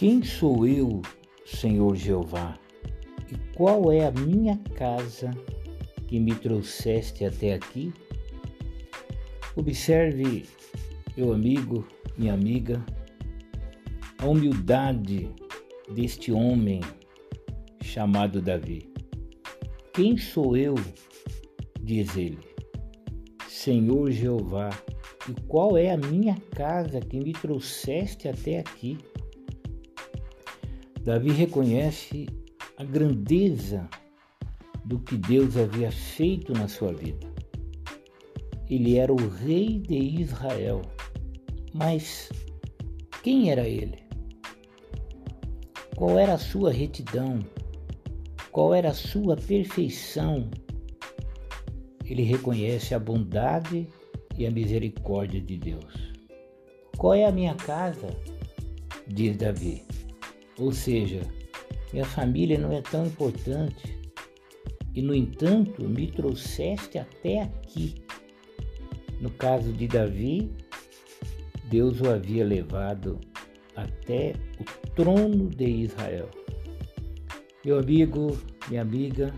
Quem sou eu, Senhor Jeová? E qual é a minha casa que me trouxeste até aqui? Observe, meu amigo, minha amiga, a humildade deste homem chamado Davi. Quem sou eu? diz ele. Senhor Jeová, e qual é a minha casa que me trouxeste até aqui? Davi reconhece a grandeza do que Deus havia feito na sua vida. Ele era o rei de Israel, mas quem era ele? Qual era a sua retidão? Qual era a sua perfeição? Ele reconhece a bondade e a misericórdia de Deus. Qual é a minha casa? Diz Davi. Ou seja, minha família não é tão importante e, no entanto, me trouxeste até aqui. No caso de Davi, Deus o havia levado até o trono de Israel. Meu amigo, minha amiga,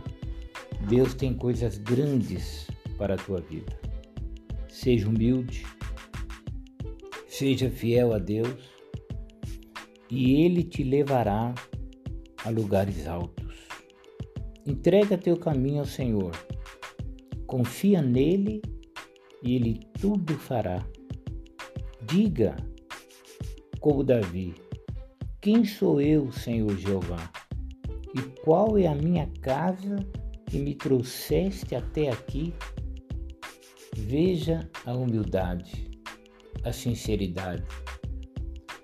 Deus tem coisas grandes para a tua vida. Seja humilde, seja fiel a Deus e ele te levará a lugares altos. Entrega teu caminho ao Senhor, confia nele e ele tudo fará. Diga, como Davi, quem sou eu, Senhor Jeová? E qual é a minha casa que me trouxeste até aqui? Veja a humildade, a sinceridade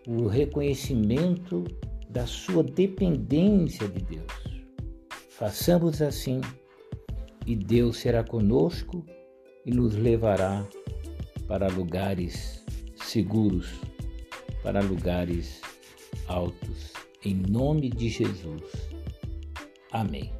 o reconhecimento da sua dependência de Deus. Façamos assim e Deus será conosco e nos levará para lugares seguros, para lugares altos. Em nome de Jesus. Amém.